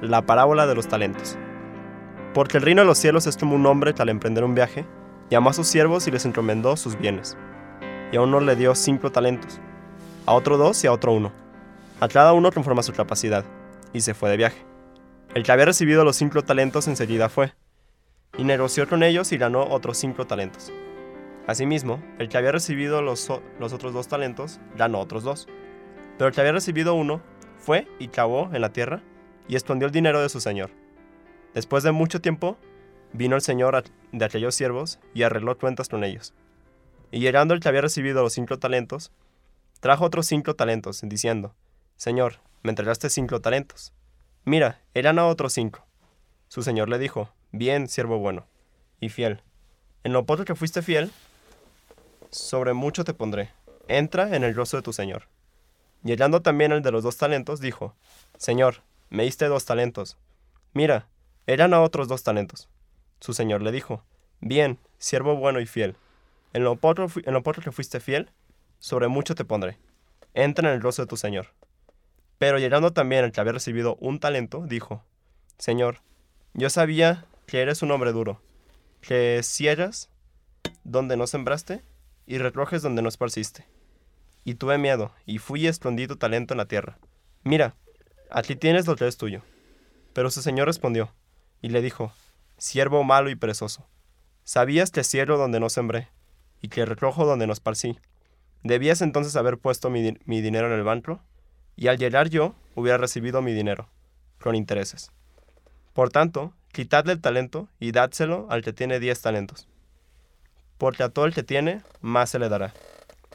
La parábola de los talentos. Porque el reino de los cielos es como un hombre que al emprender un viaje, llamó a sus siervos y les encomendó sus bienes. Y a uno le dio cinco talentos, a otro dos y a otro uno, a cada uno conforme a su capacidad, y se fue de viaje. El que había recibido los cinco talentos enseguida fue, y negoció con ellos y ganó otros cinco talentos. Asimismo, el que había recibido los, los otros dos talentos ganó otros dos. Pero el que había recibido uno fue y cavó en la tierra y escondió el dinero de su señor. Después de mucho tiempo, vino el señor de aquellos siervos y arregló cuentas con ellos. Y llegando el que había recibido los cinco talentos, trajo otros cinco talentos, diciendo, Señor, me entregaste cinco talentos. Mira, eran a otros cinco. Su señor le dijo, Bien, siervo bueno y fiel. En lo poco que fuiste fiel, sobre mucho te pondré. Entra en el gozo de tu señor. Llegando también el de los dos talentos, dijo, Señor, me diste dos talentos. Mira, eran a otros dos talentos. Su señor le dijo, Bien, siervo bueno y fiel. En lo, poco, en lo poco que fuiste fiel, sobre mucho te pondré. Entra en el gozo de tu señor. Pero llegando también el que había recibido un talento, dijo, Señor, yo sabía que eres un hombre duro, que cierras donde no sembraste y recoges donde no esparciste. Y tuve miedo, y fui y escondí tu talento en la tierra. Mira, aquí tienes lo que es tuyo. Pero su señor respondió, y le dijo, Siervo malo y perezoso, sabías que cierro donde no sembré, y que recojo donde no esparcí. Debías entonces haber puesto mi, mi dinero en el banco, y al llegar yo hubiera recibido mi dinero, con intereses. Por tanto, quitadle el talento y dádselo al que tiene diez talentos. Porque a todo el que tiene, más se le dará,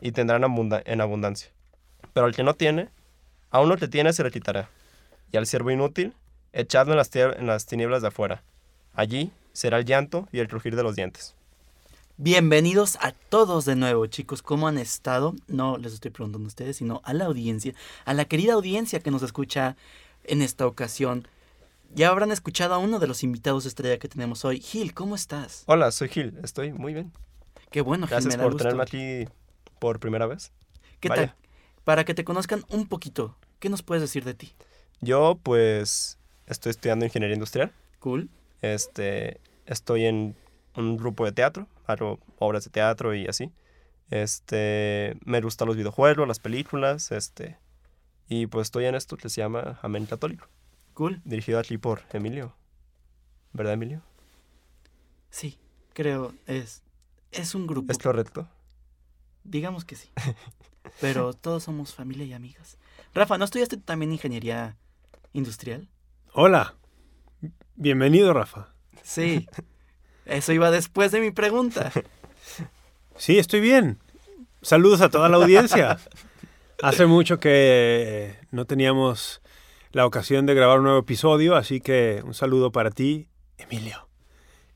y tendrá en abundancia. Pero al que no tiene, a uno que tiene se le quitará. Y al siervo inútil, echadlo en las, en las tinieblas de afuera. Allí será el llanto y el crujir de los dientes. Bienvenidos a todos de nuevo, chicos. ¿Cómo han estado? No les estoy preguntando a ustedes, sino a la audiencia, a la querida audiencia que nos escucha en esta ocasión. Ya habrán escuchado a uno de los invitados estrella que tenemos hoy. Gil, ¿cómo estás? Hola, soy Gil. Estoy muy bien. Qué bueno, Gil. Gracias por tenerme aquí por primera vez. ¿Qué tal? Para que te conozcan un poquito, ¿qué nos puedes decir de ti? Yo, pues, estoy estudiando ingeniería industrial. Cool. Este, estoy en un grupo de teatro, hago obras de teatro y así. Este, me gustan los videojuegos, las películas, este, y pues estoy en esto que se llama Amén Católico. Cool. Dirigido aquí por Emilio. ¿Verdad, Emilio? Sí, creo, es, es un grupo. ¿Es correcto? Digamos que sí. Pero todos somos familia y amigas. Rafa, ¿no estudiaste también ingeniería industrial? Hola. Bienvenido, Rafa. Sí. Eso iba después de mi pregunta. Sí, estoy bien. Saludos a toda la audiencia. Hace mucho que no teníamos la ocasión de grabar un nuevo episodio, así que un saludo para ti, Emilio,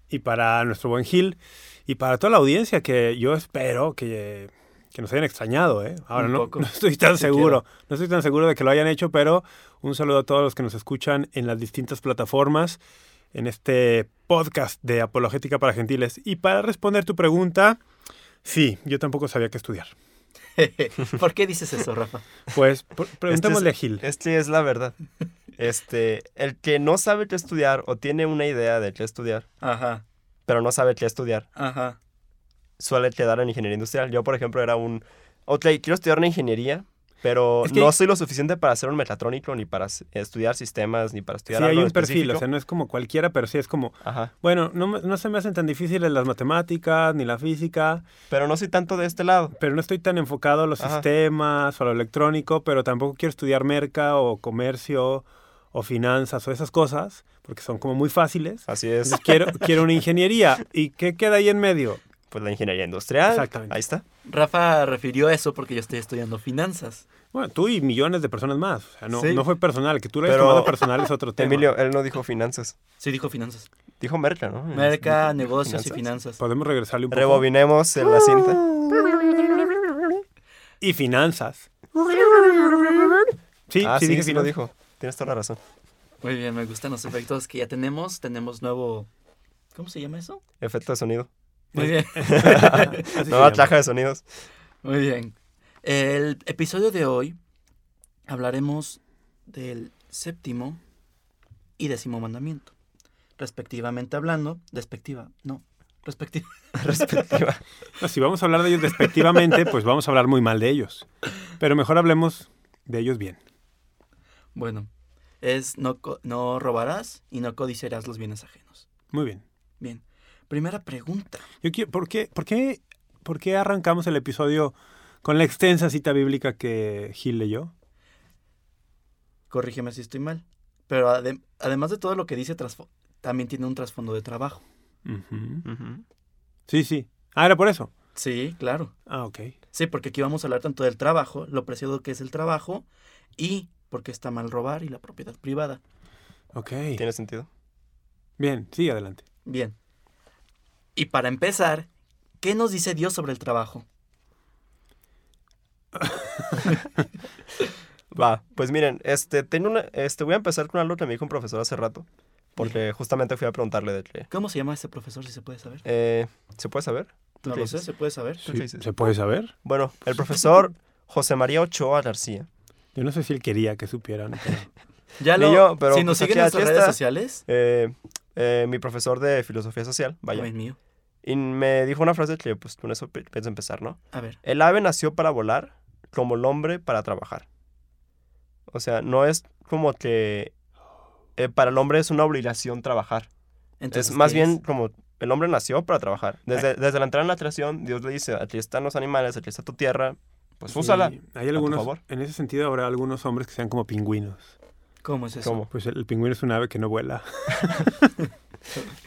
y para nuestro buen Gil, y para toda la audiencia que yo espero que, que nos hayan extrañado. ¿eh? Ahora no, no, estoy tan seguro, no estoy tan seguro de que lo hayan hecho, pero un saludo a todos los que nos escuchan en las distintas plataformas en este podcast de Apologética para Gentiles. Y para responder tu pregunta, sí, yo tampoco sabía qué estudiar. ¿Por qué dices eso, Rafa? Pues preguntémosle este a Gil. Este es la verdad. Este, el que no sabe qué estudiar o tiene una idea de qué estudiar, Ajá. pero no sabe qué estudiar, Ajá. Suele quedar en ingeniería industrial. Yo, por ejemplo, era un... Ok, quiero estudiar una ingeniería, pero es que no soy lo suficiente para ser un mecatrónico, ni para estudiar sistemas, ni para estudiar sí, algo hay un perfil, o sea, no es como cualquiera, pero sí es como, Ajá. bueno, no, no se me hacen tan difíciles las matemáticas, ni la física. Pero no soy tanto de este lado. Pero no estoy tan enfocado a los Ajá. sistemas o a lo electrónico, pero tampoco quiero estudiar merca o comercio o finanzas o esas cosas, porque son como muy fáciles. Así es. Entonces, quiero, quiero una ingeniería. ¿Y qué queda ahí en medio? Pues la ingeniería industrial. Exactamente. Ahí está. Rafa refirió eso porque yo estoy estudiando finanzas. Bueno, tú y millones de personas más. O sea, no, Sí. no fue personal. Que tú lo hayas Pero- tomado personal es otro tema. Emilio, él no dijo finanzas. Sí, dijo finanzas. Dijo merca, ¿no? Merca, negocios y finanzas. Podemos regresarle un poco. Rebobinemos en la cinta. Y finanzas. Sí, ah, sí, sí, dije sí lo dijo. Tienes toda la razón. Muy bien, me gustan los efectos que ya tenemos. Tenemos nuevo... ¿Cómo se llama eso? Efecto de sonido. Muy bien. Así se Nueva caja de sonidos. Muy bien. El episodio de hoy hablaremos del séptimo y décimo mandamiento. Respectivamente hablando, despectiva, no, respectiva. Respectiva. No, si vamos a hablar de ellos despectivamente, pues vamos a hablar muy mal de ellos. Pero mejor hablemos de ellos bien. Bueno, es no, co- no robarás y no codiciarás los bienes ajenos. Muy bien. Bien. Primera pregunta. Yo quiero, ¿por, qué, por, qué, ¿Por qué arrancamos el episodio con la extensa cita bíblica que Gil leyó? Corrígeme si estoy mal. Pero adem- además de todo lo que dice, también tiene un trasfondo de trabajo. Sí, sí. Ah, era por eso. Sí, claro. Ah, ok. Sí, porque aquí vamos a hablar tanto del trabajo, lo preciado que es el trabajo y por qué está mal robar y la propiedad privada. Ok. ¿Tiene sentido? Bien, sí, adelante. Bien. Y para empezar, ¿qué nos dice Dios sobre el trabajo? Va, pues miren, este, tengo una, este, voy a empezar con algo que me dijo un profesor hace rato, porque justamente fui a preguntarle de que, ¿Cómo se llama ese profesor, si se puede saber? eh, ¿se puede saber? ¿Tú No qué lo sé, dices? ¿se puede saber? ¿Tú qué Sí? ¿Se puede saber? Bueno, el profesor José María Ochoa García, Yo no sé si él quería que supieran. pero- Ya lo, yo, pero si nos pues siguen en nuestras redes está. sociales, eh, eh, mi profesor de filosofía social, vaya, ay mío. Y me dijo una frase que pues con eso pi- pienso empezar, ¿no? A ver, El ave nació para volar, como el hombre para trabajar. O sea, no es como que eh, para el hombre es una obligación trabajar. entonces, es más ¿qué bien como el hombre nació para trabajar. Desde, desde la entrada en la creación, Dios le dice, aquí están los animales, aquí está tu tierra, pues Sí, úsala. Hay tu algunos, favor. en ese sentido habrá algunos hombres que sean como pingüinos. ¿Cómo es eso? ¿Cómo? Pues el, el pingüino es un ave que no vuela.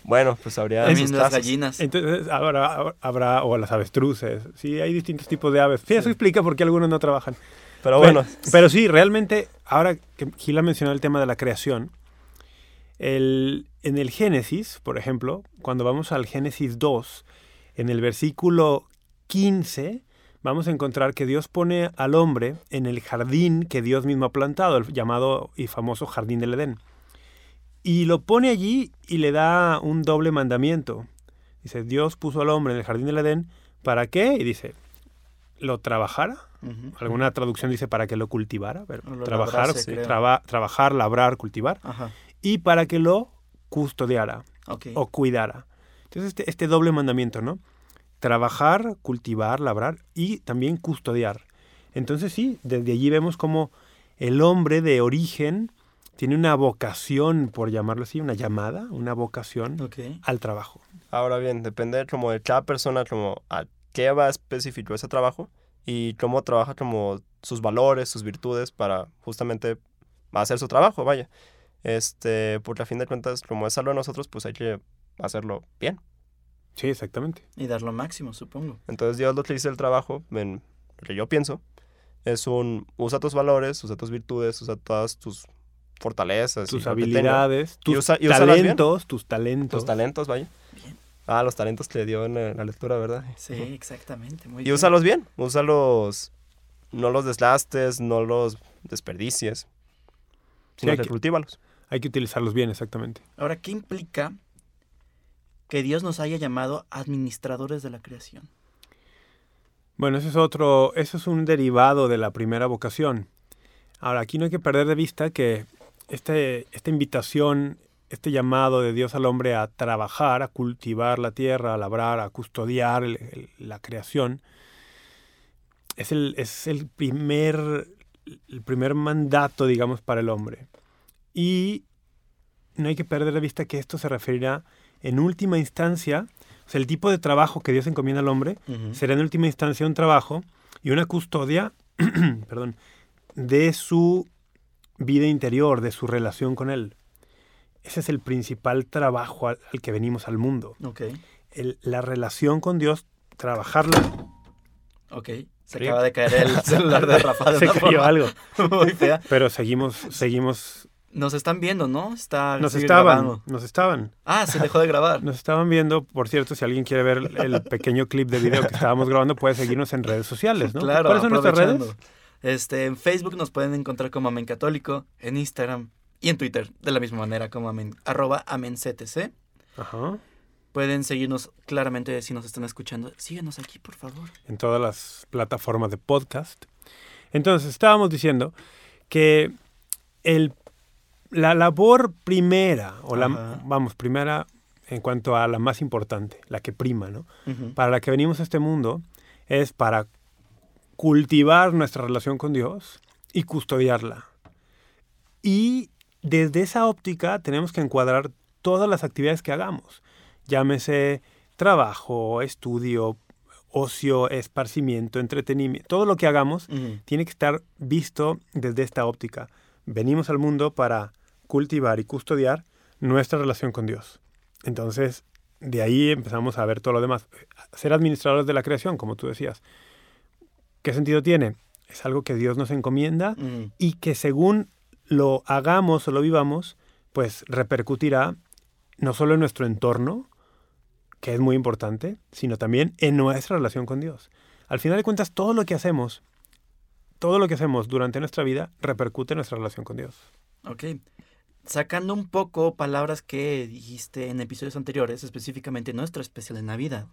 Bueno, pues habría También las gallinas. Entonces habrá, habrá, o las avestruces. Sí, hay distintos tipos de aves. Sí, eso explica por qué algunos no trabajan. Pero bueno, Pero sí, realmente, ahora que Gil ha mencionado el tema de la creación, el, en el Génesis, por ejemplo, cuando vamos al Génesis 2, en el versículo 15, vamos a encontrar que Dios pone al hombre en el jardín que Dios mismo ha plantado, el llamado y famoso jardín del Edén. Y lo pone allí y le da un doble mandamiento. Dice, Dios puso al hombre en el jardín del Edén, ¿para qué? Y dice, lo trabajara. Alguna traducción dice para que lo cultivara, pero lo trabajar, labrase, traba- trabajar, labrar, cultivar, Ajá, y para que lo custodiara o cuidara. Entonces, este, este doble mandamiento, ¿no? Trabajar, cultivar, labrar y también custodiar. Entonces, sí, desde allí vemos como el hombre de origen tiene una vocación, por llamarlo así, una llamada, una vocación al trabajo. ahora bien, depende como de cada persona, como a qué va específico ese trabajo y cómo trabaja como sus valores, sus virtudes para justamente hacer su trabajo, vaya. Este, porque a fin de cuentas, como es algo de nosotros, pues hay que hacerlo bien. Sí, exactamente. Y dar lo máximo, supongo. Entonces Dios lo que dice el trabajo, en lo que yo pienso, es un usa tus valores, usa tus virtudes, usa todas tus fortalezas. Tus habilidades, tus usa- y talentos, tus talentos. Tus talentos, vaya. Bien. Ah, los talentos que le dio en la, la lectura, ¿verdad? Sí, exactamente. Muy Y bien. úsalos bien, úsalos, no los deslastes, no los desperdicies, sino hay que que- cultívalos. Hay que utilizarlos bien, exactamente. Ahora, ¿qué implica que Dios nos haya llamado administradores de la creación? Bueno, eso es otro, eso es un derivado de la primera vocación. Ahora, aquí no hay que perder de vista que este, esta invitación, este llamado de Dios al hombre a trabajar, a cultivar la tierra, a labrar, a custodiar el- el- la creación, es el, es el primer, el primer mandato, digamos, para el hombre. Y no hay que perder de vista que esto se referirá en última instancia, o sea, el tipo de trabajo que Dios encomienda al hombre será en última instancia un trabajo y una custodia, perdón, de su vida interior, de su relación con Él. Ese es el principal trabajo al, al que venimos al mundo. Ok. El- la relación con Dios, trabajarla. Ok. Se Rip. acaba de caer el celular de Rafa de Se cayó forma algo. muy fea. Pero seguimos, seguimos. Nos están viendo, ¿no? Está Nos estaban, grabando. nos estaban. Ah, se dejó de grabar. Nos estaban viendo, por cierto, si alguien quiere ver el pequeño clip de video que estábamos grabando, puede seguirnos en redes sociales, ¿no? Claro, ¿Cuáles son nuestras redes? Este, en Facebook nos pueden encontrar como Amen Católico, en Instagram y en Twitter, de la misma manera como amen, arroba amenctc. Ajá. Pueden seguirnos claramente si nos están escuchando. Síguenos aquí, por favor. En todas las plataformas de podcast. Entonces, estábamos diciendo que el, la labor primera, o la, vamos, primera en cuanto a la más importante, la que prima, ¿no? Para la que venimos a este mundo es para cultivar nuestra relación con Dios y custodiarla. Y desde esa óptica tenemos que encuadrar todas las actividades que hagamos. Llámese trabajo, estudio, ocio, esparcimiento, entretenimiento. Todo lo que hagamos tiene que estar visto desde esta óptica. Venimos al mundo para cultivar y custodiar nuestra relación con Dios. Entonces, de ahí empezamos a ver todo lo demás. Ser administradores de la creación, como tú decías. ¿Qué sentido tiene? Es algo que Dios nos encomienda Ujú. y que según lo hagamos o lo vivamos, pues repercutirá no solo en nuestro entorno, que es muy importante, sino también en nuestra relación con Dios. Al final de cuentas, todo lo que hacemos, todo lo que hacemos durante nuestra vida repercute en nuestra relación con Dios. Ok. Sacando un poco palabras que dijiste en episodios anteriores, específicamente nuestro especial de Navidad.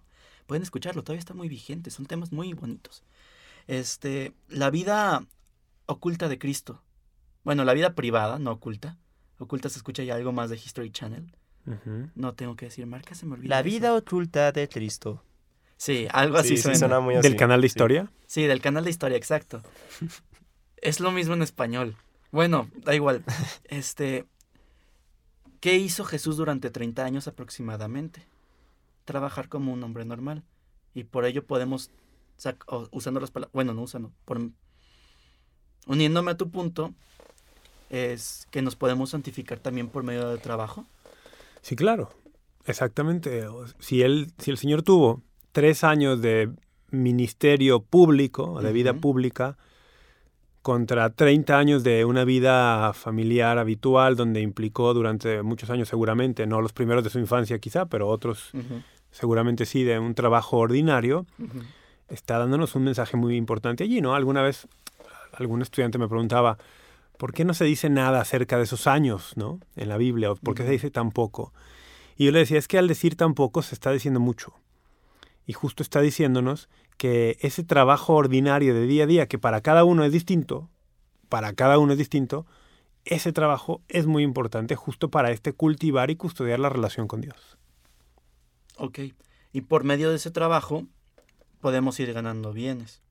Pueden escucharlo, todavía está muy vigente, son temas muy bonitos. Este, la vida oculta de Cristo. Bueno, la vida privada, no oculta. Oculta se escucha ya algo más de History Channel. No tengo que decir marca, se me olvida. La eso. vida oculta de Cristo. Sí, algo así Sí, sí, suena. suena muy así. Del canal de historia. Sí, del canal de historia, exacto. es lo mismo en español. Bueno, da igual. Este, ¿qué hizo Jesús durante 30 años aproximadamente? Trabajar como un hombre normal. Y por ello podemos, usando las palabras, bueno, no usando, por, uniéndome a tu punto, es que nos podemos santificar también por medio del trabajo. Sí, claro. Exactamente. Si, él, si el Señor tuvo tres años de ministerio público, de vida pública, contra 30 años de una vida familiar habitual, donde implicó durante muchos años seguramente, no los primeros de su infancia quizá, pero otros seguramente sí, de un trabajo ordinario, ujú. Está dándonos un mensaje muy importante allí, ¿no? Alguna vez algún estudiante me preguntaba, ¿por qué no se dice nada acerca de esos años, ¿no? En la Biblia, por qué se dice tan poco. Y yo le decía, es que al decir tan poco se está diciendo mucho. Y justo está diciéndonos que ese trabajo ordinario de día a día, que para cada uno es distinto, para cada uno es distinto, ese trabajo es muy importante justo para este cultivar y custodiar la relación con Dios. Ok. Y por medio de ese trabajo podemos ir ganando bienes.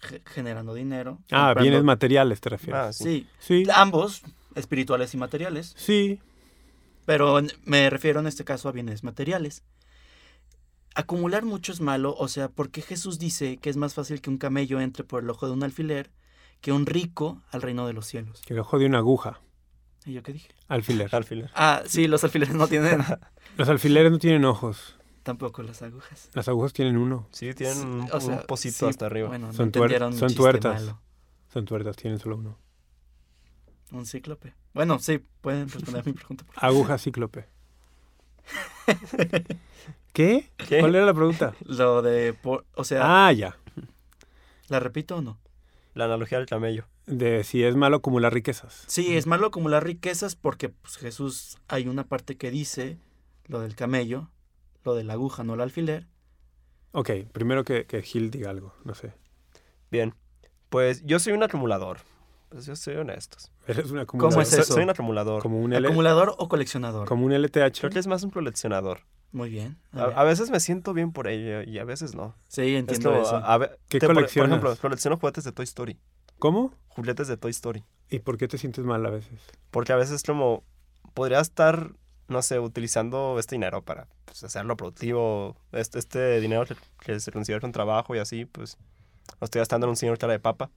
ge- generando dinero. Ah, comprando- bienes materiales te refieres. Ah, sí. Sí, sí, ambos, espirituales y materiales. sí, Pero me refiero en este caso a bienes materiales. Acumular mucho es malo, o sea, porque Jesús dice que es más fácil que un camello entre por el ojo de un alfiler que un rico al reino de los cielos. que el ojo de una aguja, ¿Y yo qué dije? alfiler. Alfiler. Ah, sí, los alfileres no tienen Los alfileres no tienen ojos, tampoco las agujas. las agujas tienen uno. Sí, tienen Sí, un, o sea, un pocito sí, hasta arriba. Bueno, no Son tuer- entendieron mi son tuertas. malo. Son tuertas, tienen solo uno. Un cíclope. Bueno, sí, pueden responder mi pregunta. por Aguja cíclope. ¿Qué? ¿Qué? ¿Cuál era la pregunta? Lo de, por- o sea, Ah, ya. ¿la repito o no? La analogía del camello. De si es malo acumular riquezas. Sí, es malo acumular riquezas porque pues, Jesús hay una parte que dice lo del camello, lo de la aguja, no el alfiler. Ok, primero que, que Gil diga algo, no sé. Bien. Pues yo soy un acumulador. Pues yo soy honesto. Eres un ¿Cómo acumulador. es soy, eso? soy un acumulador. Como un, L, ¿Acumulador o coleccionador? como un LTH. Creo que es más un coleccionador. Muy bien. a A, veces me siento bien por ello y a veces no. sí, Es entiendo como, eso. a- a ¿Qué te- por- Por, coleccionas? ejemplo, colecciono juguetes de Toy Story. ¿Cómo? Juguetes de Toy Story. ¿Y por qué te sientes mal a veces? Porque a veces como podría estar, no sé, utilizando este dinero para pues, hacerlo productivo. Este, este dinero que, se considera un trabajo y así, pues lo estoy gastando en un señor cara de papa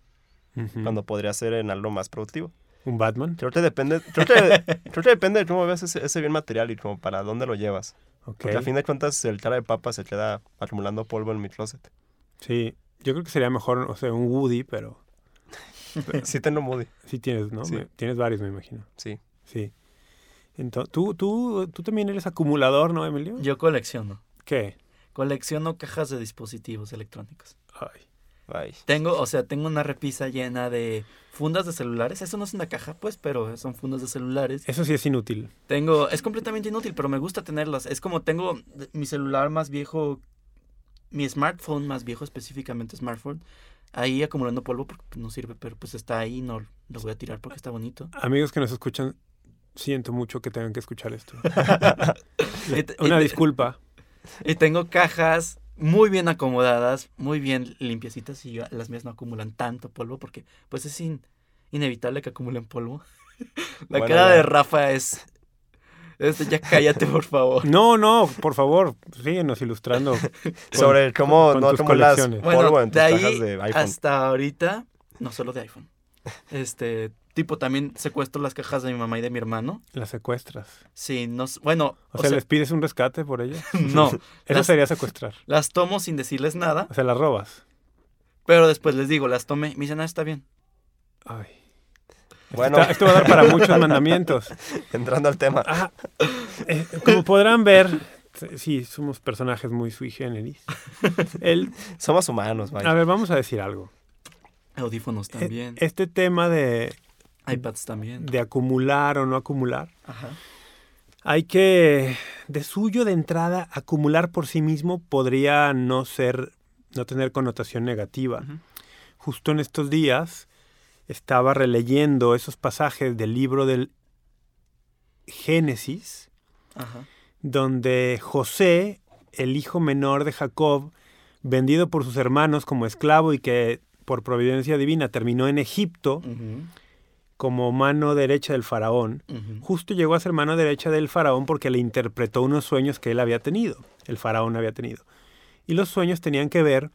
cuando podría ser en algo más productivo. ¿Un Batman? Creo que depende, creo que, creo que depende de cómo veas ese, ese bien material y como para dónde lo llevas. Porque a fin de cuentas el cara de papa se queda acumulando polvo en mi closet. Sí. Yo creo que sería mejor, o sea, un Woody, pero sí tengo Moody, sí tienes, ¿no? Sí. Me- tienes varios, me imagino. sí. Sí. Entonces, ¿tú, tú, tú también eres acumulador, ¿no, Emilio? Yo colecciono. ¿Qué? Colecciono cajas de dispositivos electrónicos. Ay. Ay. Tengo, o sea, tengo una repisa llena de fundas de celulares. Eso no es una caja, pues, pero son fundas de celulares. Eso sí es inútil. Tengo, es completamente inútil, pero me gusta tenerlas. Es como tengo mi celular más viejo, mi smartphone más viejo, específicamente smartphone, ahí acumulando polvo porque no sirve, pero pues está ahí, no lo voy a tirar porque está bonito. Amigos que nos escuchan, siento mucho que tengan que escuchar esto. Una disculpa. Y tengo cajas muy bien acomodadas, muy bien limpiecitas y yo- las mías no acumulan tanto polvo porque pues es in- inevitable que acumulen polvo. La Bueno, cara ya. de Rafa es... es- ya cállate, por favor. No, no, por favor, síguenos ilustrando. con- Sobre cómo con no tus acumulas colecciones. polvo Bueno, en tus de ahí cajas de iPhone. hasta ahorita, no solo de iPhone. Este, tipo, también secuestro las cajas de mi mamá y de mi hermano. Las secuestras. Sí, no, bueno, O, sea, ¿les pides un rescate por ellas? no, Eso Las- sería secuestrar. las tomo sin decirles nada, O sea, las robas. pero después les digo, las tomé, me dicen, ah, está bien. Ay. Bueno, Está- esto va a dar para muchos mandamientos. entrando al tema. Ah, eh, como podrán ver, sí, somos personajes muy sui generis. El, Somos humanos, vaya. a ver, vamos a decir algo. Audífonos E- también, Este tema de, iPads también. de acumular o no acumular, Ajá. hay que, de suyo de entrada, acumular por sí mismo podría no ser, no tener connotación negativa. Justo en estos días estaba releyendo esos pasajes del libro del Génesis, Ajá. donde José, el hijo menor de Jacob, vendido por sus hermanos como esclavo y que por providencia divina terminó en Egipto como mano derecha del faraón, justo llegó a ser mano derecha del faraón porque le interpretó unos sueños que él había tenido, el faraón había tenido. Y los sueños tenían que ver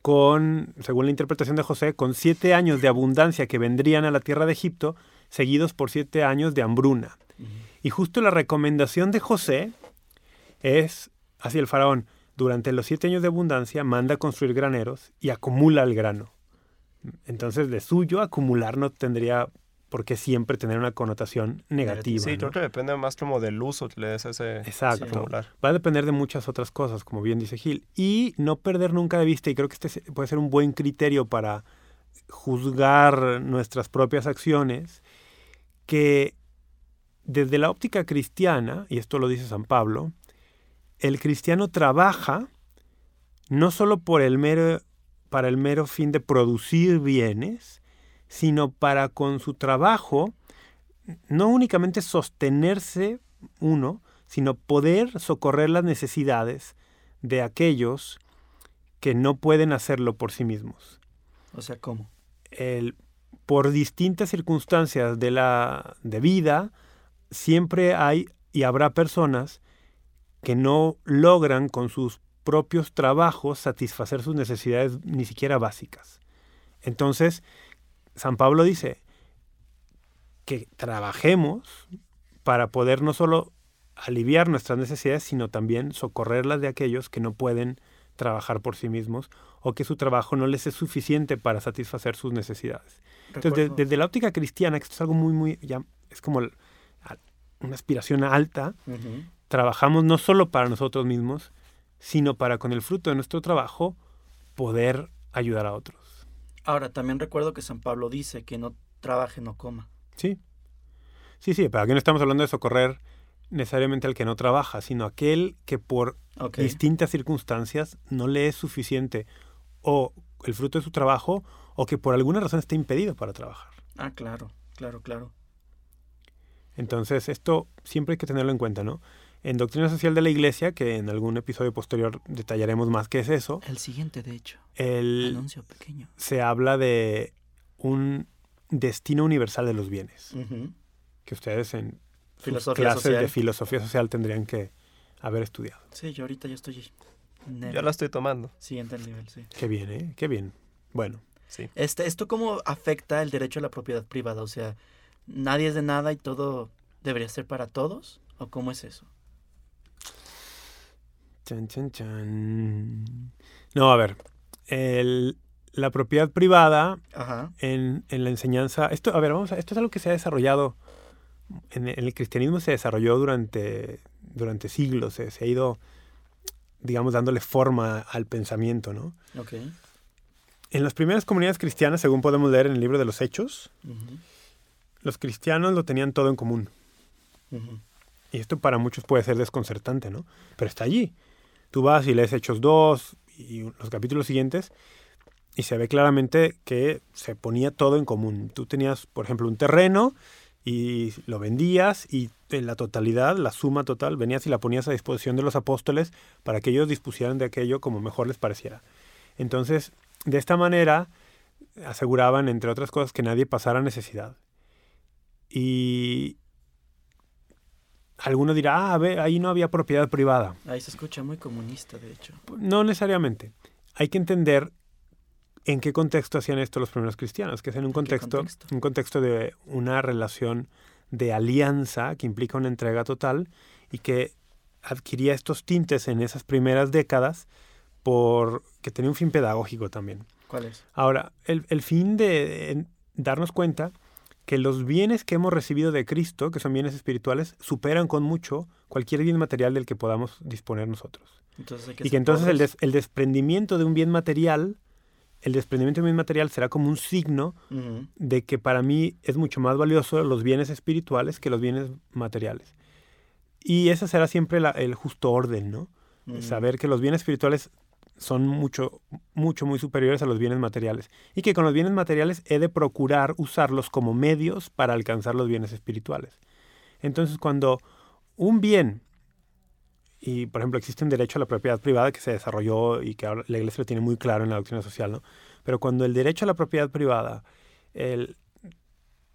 con, según la interpretación de José, con siete años de abundancia que vendrían a la tierra de Egipto, seguidos por siete años de hambruna. Y justo la recomendación de José es hacia el faraón, durante los siete años de abundancia, manda a construir graneros y acumula el grano. Entonces, de suyo, acumular no tendría por qué siempre tener una connotación negativa. Sí, ¿no? creo que depende más como del uso que le des a ese Exacto. Va a depender de muchas otras cosas, como bien dice Gil. Y no perder nunca de vista, y creo que este puede ser un buen criterio para juzgar nuestras propias acciones, que desde la óptica cristiana, y esto lo dice San Pablo, el cristiano trabaja no solo por el mero, para el mero fin de producir bienes, sino para con su trabajo no únicamente sostenerse uno, sino poder socorrer las necesidades de aquellos que no pueden hacerlo por sí mismos. O sea, ¿cómo? El- por distintas circunstancias de la de vida, siempre hay y habrá personas que no logran con sus propios trabajos satisfacer sus necesidades ni siquiera básicas. Entonces, San Pablo dice que trabajemos para poder no solo aliviar nuestras necesidades, sino también socorrerlas de aquellos que no pueden trabajar por sí mismos o que su trabajo no les es suficiente para satisfacer sus necesidades. Entonces, de- desde la óptica cristiana, que esto es algo muy, muy, ya es como una aspiración alta, trabajamos no solo para nosotros mismos, sino para con el fruto de nuestro trabajo poder ayudar a otros. Ahora, también recuerdo que San Pablo dice que no trabaje, no coma. Sí. Sí, sí, pero aquí no estamos hablando de socorrer necesariamente al que no trabaja, sino aquel que por distintas circunstancias no le es suficiente o el fruto de su trabajo o que por alguna razón está impedido para trabajar. Ah, claro, claro, claro. Entonces, esto siempre hay que tenerlo en cuenta, ¿no? En Doctrina Social de la Iglesia, que en algún episodio posterior detallaremos más qué es eso, El siguiente, de hecho. el, Anuncio pequeño. se habla de un destino universal de los bienes, que ustedes en sus clases social. de filosofía social tendrían que haber estudiado. Sí, yo ahorita ya estoy... Yo la estoy tomando. Siguiente nivel, sí. Qué bien, ¿eh? Qué bien. Bueno, Sí. Este, ¿Esto cómo afecta el derecho a la propiedad privada? O sea, nadie es de nada y todo debería ser para todos. ¿O cómo es eso? Chan, chan, chan. No, a ver. el- la propiedad privada Ajá. en, en la enseñanza. Esto, a ver, vamos a, esto es algo que se ha desarrollado. En, el- en el cristianismo se desarrolló durante, durante siglos. Se, se ha ido, digamos, dándole forma al pensamiento, ¿no? Ok. En las primeras comunidades cristianas, según podemos leer en el libro de los Hechos, los cristianos lo tenían todo en común. Y esto para muchos puede ser desconcertante, ¿no? Pero está allí. Tú vas y lees Hechos 2 y los capítulos siguientes y se ve claramente que se ponía todo en común. Tú tenías, por ejemplo, un terreno y lo vendías y en la totalidad, la suma total, venías y la ponías a disposición de los apóstoles para que ellos dispusieran de aquello como mejor les pareciera. Entonces, de esta manera aseguraban, entre otras cosas, que nadie pasara necesidad. Y alguno dirá, ah, ve, ahí no había propiedad privada. Ahí se escucha muy comunista, de hecho. No necesariamente. Hay que entender en qué contexto hacían esto los primeros cristianos, que es en un contexto, contexto? un contexto de una relación de alianza que implica una entrega total y que adquiría estos tintes en esas primeras décadas por que tenía un fin pedagógico también. ¿Cuál es? Ahora, el, el fin de darnos cuenta que los bienes que hemos recibido de Cristo, que son bienes espirituales, superan con mucho cualquier bien material del que podamos disponer nosotros. Entonces hay que Y que entonces el, pobres. des- el desprendimiento de un bien material, el desprendimiento de un bien material será como un signo de que para mí es mucho más valioso los bienes espirituales que los bienes materiales. Y ese será siempre la- el justo orden, ¿no? Saber que los bienes espirituales son mucho, mucho, muy superiores a los bienes materiales. Y que con los bienes materiales he de procurar usarlos como medios para alcanzar los bienes espirituales. Entonces, cuando un bien, y por ejemplo existe un derecho a la propiedad privada que se desarrolló y que ahora la iglesia lo tiene muy claro en la doctrina social, ¿no? Pero cuando el derecho a la propiedad privada el-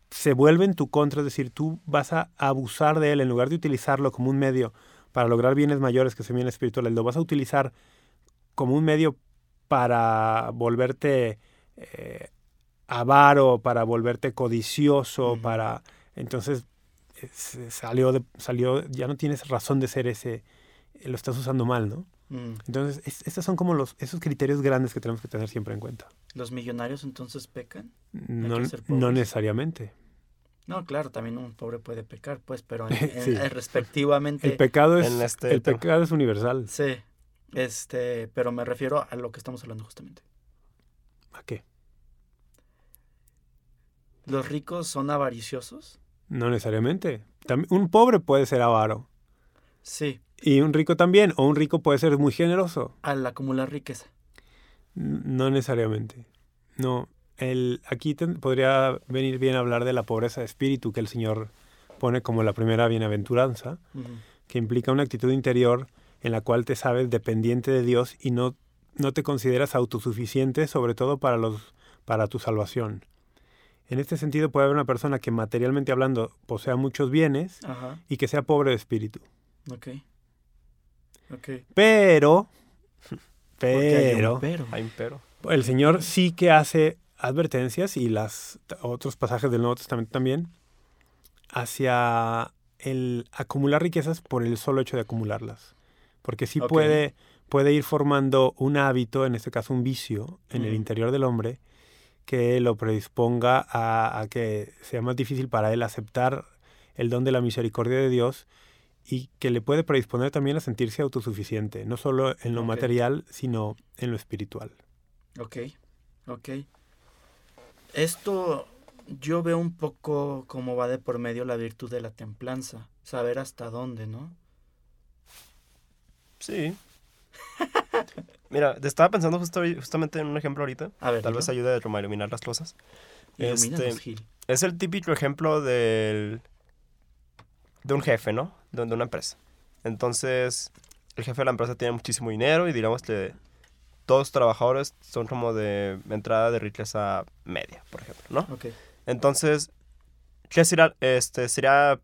se vuelve en tu contra, es decir, tú vas a abusar de él en lugar de utilizarlo como un medio para lograr bienes mayores que son bienes espirituales, lo vas a utilizar como un medio para volverte eh, avaro, para volverte codicioso, para... Entonces eh, salió, de- salió, ya no tienes razón de ser ese, eh, lo estás usando mal, ¿no? Mm. Entonces, es- estos son como los, esos criterios grandes que tenemos que tener siempre en cuenta. ¿Los millonarios entonces pecan? No, necesariamente. No, claro, también un pobre puede pecar, pues, pero en- en- Sí. respectivamente... El pecado es, En este el pecado es universal. Sí, este, pero me refiero a lo que estamos hablando justamente. ¿A qué? ¿Los ricos son avariciosos? No necesariamente. También, un pobre puede ser avaro. Sí, Y un rico también. O un rico puede ser muy generoso. al acumular riqueza. No necesariamente. No. El, aquí podría venir bien hablar de la pobreza de espíritu que el Señor pone como la primera bienaventuranza, que implica una actitud interior en la cual te sabes dependiente de Dios y no, no te consideras autosuficiente, sobre todo para, los, para tu salvación. En este sentido puede haber una persona que materialmente hablando posea muchos bienes Ajá, y que sea pobre de espíritu. ok. Ok. Pero, Porque hay un pero, pero. Hay un pero. el Señor sí que hace advertencias y las otros pasajes del Nuevo Testamento también hacia el acumular riquezas por el solo hecho de acumularlas. Porque sí puede, puede ir formando un hábito, en este caso un vicio, en el Ujú. interior del hombre que lo predisponga a, a que sea más difícil para él aceptar el don de la misericordia de Dios y que le puede predisponer también a sentirse autosuficiente, no solo en lo material, sino en lo espiritual. Ok, ok. Esto yo veo un poco cómo va de por medio la virtud de la templanza. Saber hasta dónde, ¿no? Sí. Mira, te estaba pensando justo, justamente en un ejemplo ahorita. A ver, Tal dilo. vez ayude a iluminar las cosas. Este- Gil. Es el típico ejemplo del, de un jefe, ¿no? De, de una empresa. Entonces, el jefe de la empresa tiene muchísimo dinero y digamos que todos los trabajadores son como de entrada de riqueza media, por ejemplo, ¿no? Entonces, ¿qué sería, este, sería,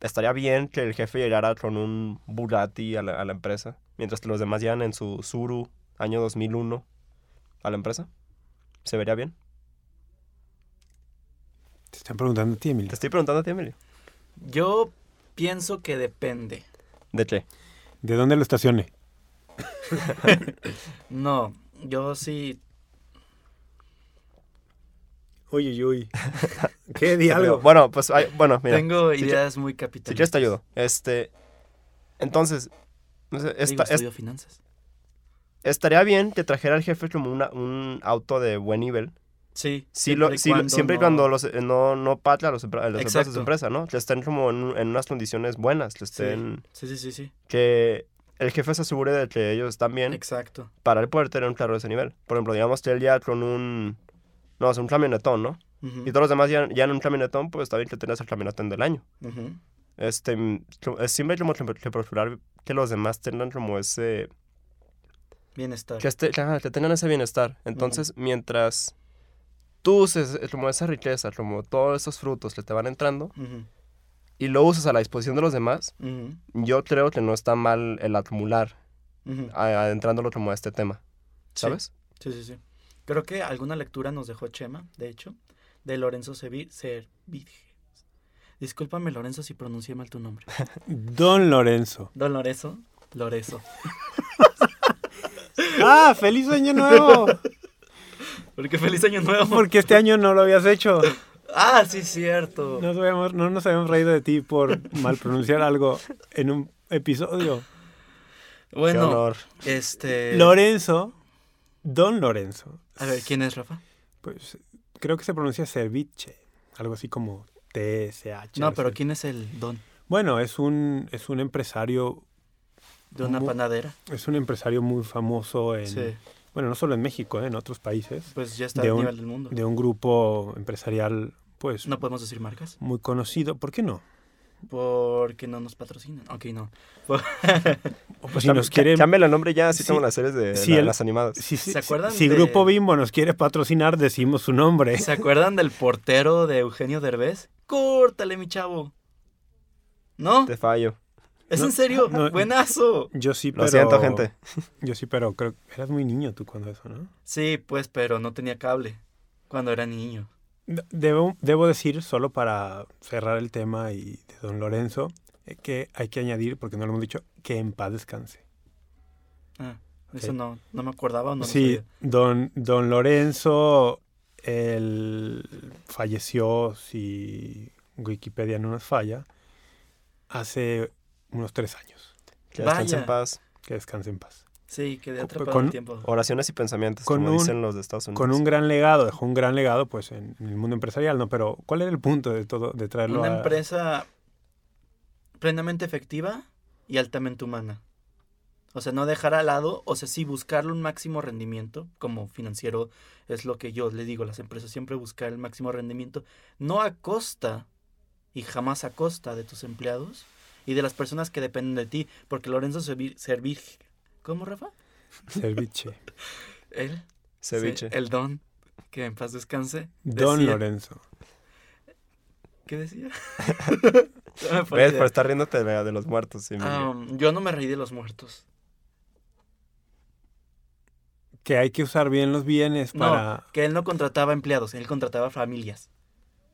estaría bien que el jefe llegara con un Bugatti a la, a la empresa, mientras que los demás llegan en su Suru año 2001 a la empresa? ¿Se vería bien? Te están preguntando a ti, Emilio. Te estoy preguntando a ti, Emilio. Yo pienso que depende. ¿De qué? ¿De dónde lo estacione? No, Yo sí. Uy, uy, uy. ¿Qué diálogo? bueno, pues, hay- bueno, mira. Tengo si ideas muy Si capitalistas. quieres te ayudo. Este, entonces, no sé, esta- estudio finanzas. estaría bien que trajera al jefe como una- un auto de buen nivel. Sí. Sí, lo, siempre y sí, cuando siempre y no- cuando los, no, no patla a los, los de su empresa, ¿no? Que estén como en unas condiciones buenas, que estén... Sí, sí, sí, sí. Que el jefe se asegure de que ellos están bien Exacto. para él poder tener un carro de ese nivel. Por ejemplo, digamos que él ya con un... No, es un camionetón, ¿no? Y todos los demás ya, ya en un camionetón, pues está bien que tengas el camionetón del año. ujú. Este, mm, es siempre como que, procurar que los demás tengan como ese... Bienestar. Que, este- que, ajá, que tengan ese bienestar. Entonces, mientras tú uses eh, como esa riqueza, como todos esos frutos que te van entrando, y lo usas a la disposición de los demás, yo creo que no está mal el acumular, adentrándolo como a este tema. Sí. ¿Sabes? Sí, sí, sí. Creo que alguna lectura nos dejó Chema, de hecho, de Lorenzo Serviges. Discúlpame, Lorenzo, si pronuncié mal tu nombre. Don Lorenzo. Don Lorenzo. Lorenzo. ¡Ah! ¡Feliz año nuevo! Porque feliz año nuevo. Porque este año no lo habías hecho. Ah, sí, cierto. Nos habíamos- no nos habíamos reído de ti por mal pronunciar algo en un episodio. Qué Bueno, este. Lorenzo, Don Lorenzo. A ver, ¿quién es Rafa? Pues creo que se pronuncia ceviche, algo así como TSH. No, algo pero así. ¿quién es el don? Bueno, es un, es un empresario, De una panadera. es un empresario muy famoso en, Sí. bueno, no solo en México, eh, en otros países, Pues ya está de a un- nivel del mundo. de un grupo empresarial, pues, No podemos decir marcas. muy conocido. ¿Por qué no? Porque no nos patrocinan. Ok, no. O pues si nos ca- quiere, Cámbiale el nombre ya, así Sí. como las series de Sí, la- el- las animadas. si, si- ¿Se acuerdan si de- Grupo Bimbo nos quiere patrocinar, decimos su nombre. ¿Se acuerdan del portero de Eugenio Derbez? Córtale, mi chavo. ¿No? Te fallo. ¿Es No, en serio? no. Buenazo. Yo sí, Lo pero... siento, gente. Yo sí, pero creo que eras muy niño tú cuando eso, ¿no? Sí, pues, pero no tenía cable cuando era niño. De- Debo, debo decir, solo para cerrar el tema y de don Lorenzo, eh, que hay que añadir, porque no lo hemos dicho, que en paz descanse. Ah. Eso no, no me acordaba o no sí, don, don Lorenzo, él falleció, si Wikipedia no nos falla, hace unos tres años. Que descanse en paz. Que descanse en paz. Sí, quedé atrapado con- en el tiempo. Oraciones y pensamientos, Con como un- dicen los de Estados Unidos. Con un gran legado, dejó un gran legado pues en, en el mundo empresarial, ¿no? Pero ¿cuál era el punto de todo, de traerlo Una a- empresa plenamente efectiva y altamente humana. O sea, no dejar al lado, o sea, sí buscarle un máximo rendimiento, como financiero es lo que yo le digo a las empresas, siempre buscar el máximo rendimiento, no a costa y jamás a costa de tus empleados y de las personas que dependen de ti, porque Lorenzo Servir ¿cómo Rafa? Ceviche. Él, Ceviche. el don, que en paz descanse. Don decía- Lorenzo. ¿Qué decía? La ¿Ves? Por estar riéndote de, de los muertos. sí. Um, yo no me reí de los muertos. Que hay que usar bien los bienes No, para... que él no contrataba empleados, él contrataba familias.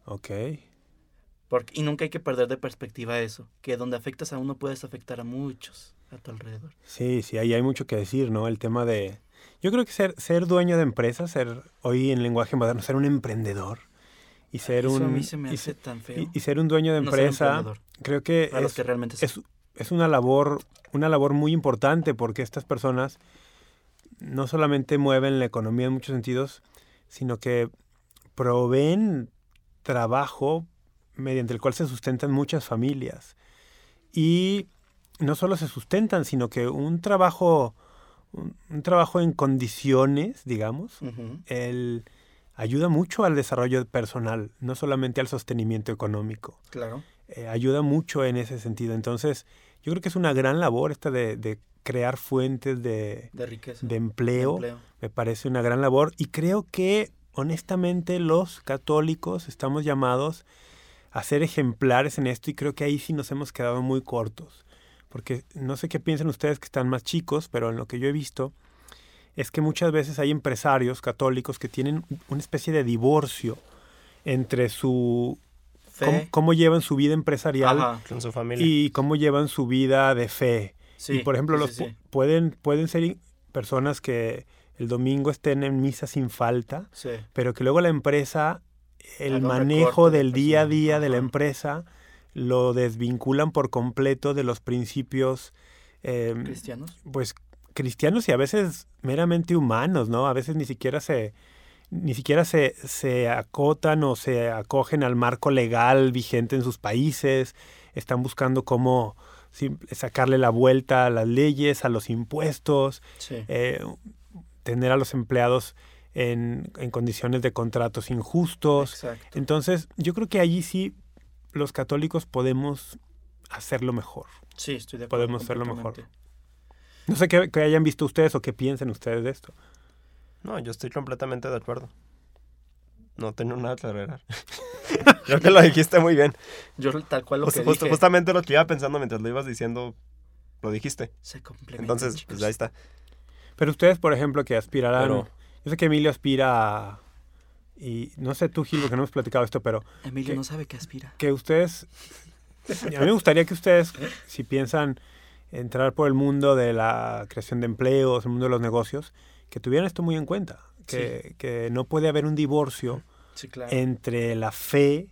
Ok. Porque, y nunca hay que perder de perspectiva eso, que donde afectas a uno puedes afectar a muchos a tu alrededor. Sí, sí, ahí hay mucho que decir, ¿no? El tema de... Yo creo que ser, ser dueño de empresa, ser hoy en lenguaje moderno, ser un emprendedor y ser eso un... a mí se me y hace se- tan feo. y- y ser un dueño de no empresa, emprendedor, creo que es, que realmente es, es una labor una labor muy importante porque estas personas no solamente mueven la economía en muchos sentidos, sino que proveen trabajo mediante el cual se sustentan muchas familias. Y no solo se sustentan, sino que un trabajo, un, un trabajo en condiciones, digamos, el, ayuda mucho al desarrollo personal, no solamente al sostenimiento económico Claro. eh, ayuda mucho en ese sentido. Entonces, yo creo que es una gran labor esta de, de crear fuentes de, De riqueza. de empleo. empleo. Me parece una gran labor y creo que honestamente los católicos estamos llamados a ser ejemplares en esto y creo que ahí sí nos hemos quedado muy cortos. Porque no sé qué piensan ustedes que están más chicos, pero en lo que yo he visto es que muchas veces hay empresarios católicos que tienen una especie de divorcio entre su Fe. cómo, cómo llevan su vida empresarial Ajá. Con su familia. y cómo llevan su vida de fe. Sí, y por ejemplo, sí, los sí, pu- sí. pueden pueden ser personas que el domingo estén en misa sin falta, Sí. pero que luego la empresa, el manejo del día a día de la empresa, lo desvinculan por completo de los principios, eh, ¿Cristianos? pues, cristianos y a veces meramente humanos, ¿no? A veces ni siquiera se, ni siquiera se, se acotan o se acogen al marco legal vigente en sus países, están buscando cómo sacarle la vuelta a las leyes, a los impuestos, Sí. eh, tener a los empleados en, en condiciones de contratos injustos. Exacto. Entonces, yo creo que allí sí los católicos podemos hacerlo mejor. Sí, estoy de acuerdo. podemos hacerlo mejor. No sé qué, qué hayan visto ustedes o qué piensen ustedes de esto. No, yo estoy completamente de acuerdo. No tengo nada que agregar. Creo que lo dijiste muy bien. Yo tal cual lo que dije. justamente lo que iba pensando mientras lo ibas diciendo, lo dijiste. Se complementa, Entonces, chicos. pues ahí está. Pero ustedes, por ejemplo, que aspirarán... Pero- Yo sé que Emilio aspira a... Y no sé tú, Gil, porque no hemos platicado esto, pero Emilio no sabe qué aspira. que ustedes... A mí me gustaría que ustedes, si piensan entrar por el mundo de la creación de empleos, el mundo de los negocios, que tuvieran esto muy en cuenta. Que, que no puede haber un divorcio Sí, claro. entre la fe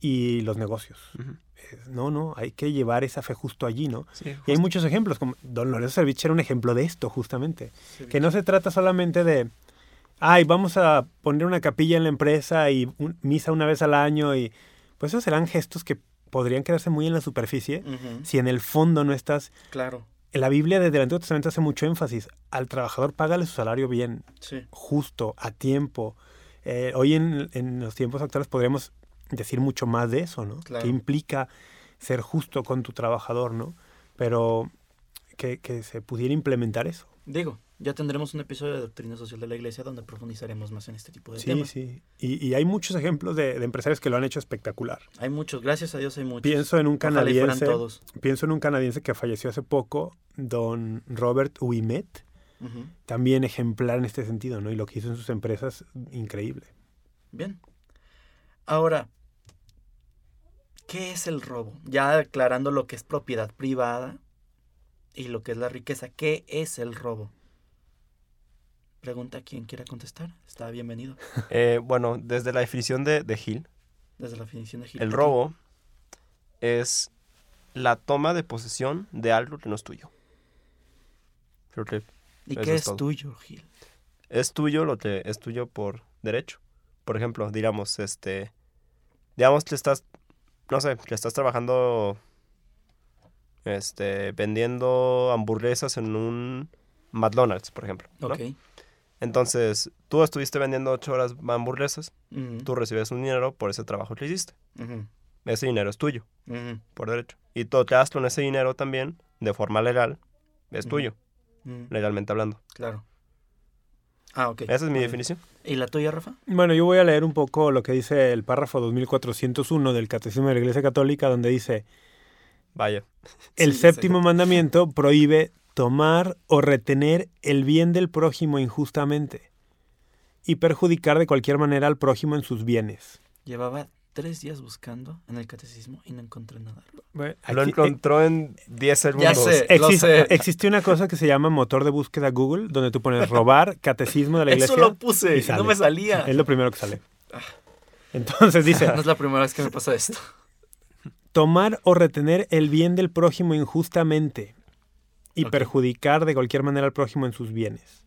y los negocios. No, no, hay que llevar esa fe justo allí, ¿no? Sí, Y hay muchos ejemplos, como Don Lorenzo Servich era un ejemplo de esto, justamente. Que no se trata solamente de, ay, vamos a poner una capilla en la empresa y un- misa una vez al año y pues esos serán gestos que podrían quedarse muy en la superficie si en el fondo no estás... Claro. En la Biblia desde el Antiguo Testamento hace mucho énfasis, al trabajador págale su salario bien, Sí. justo, a tiempo. Eh, hoy en, en los tiempos actuales podríamos decir mucho más de eso, ¿no? Claro. Que implica ser justo con tu trabajador, ¿no? Pero que, que se pudiera implementar eso. Digo, ya tendremos un episodio de Doctrina Social de la Iglesia donde profundizaremos más en este tipo de Sí, temas. sí. Y, y hay muchos ejemplos de, de empresarios que lo han hecho espectacular. Hay muchos, gracias a Dios hay muchos. Pienso en un canadiense, todos. pienso en un canadiense que falleció hace poco, don Robert Ouimet, Ujú. también ejemplar en este sentido, ¿no? Y lo que hizo en sus empresas, increíble. Bien. Ahora, ¿qué es el robo? Ya aclarando lo que es propiedad privada y lo que es la riqueza, ¿qué es el robo? Pregunta a quien quiera contestar. Está bienvenido. Eh, bueno, desde la definición de, de Hill, Desde la definición de Gil. el robo es la toma de posesión de algo que no es tuyo. Creo que ¿Y qué es tuyo, Gil? es tuyo lo que es tuyo por derecho. Por ejemplo, digamos, este, digamos que estás, no sé, que estás trabajando, este, vendiendo hamburguesas en un McDonald's, por ejemplo. Entonces, tú estuviste vendiendo ocho horas hamburguesas, tú recibes un dinero por ese trabajo que hiciste. Ese dinero es tuyo, por derecho. Y tú te das con ese dinero también, de forma legal, es tuyo, legalmente hablando. Claro. Ah, ok. Esa es mi definición. ¿Y la tuya, Rafa? Bueno, yo voy a leer un poco lo que dice el párrafo 2401 del Catecismo de la Iglesia Católica, donde dice, Vaya. el Sí, séptimo sí. mandamiento prohíbe tomar o retener el bien del prójimo injustamente y perjudicar de cualquier manera al prójimo en sus bienes. Llevaba tres días buscando en el catecismo y no encontré nada. Bueno, Lo aquí- encontró en 10 segundos. sé. eh, lo existe, sé. existe una cosa que se llama motor de búsqueda Google, donde tú pones robar, catecismo de la iglesia. Eso lo puse y y sale. no me salía. Es lo primero que sale. Entonces dice, No es la primera vez que me pasa esto. tomar o retener el bien del prójimo injustamente y perjudicar de cualquier manera al prójimo en sus bienes.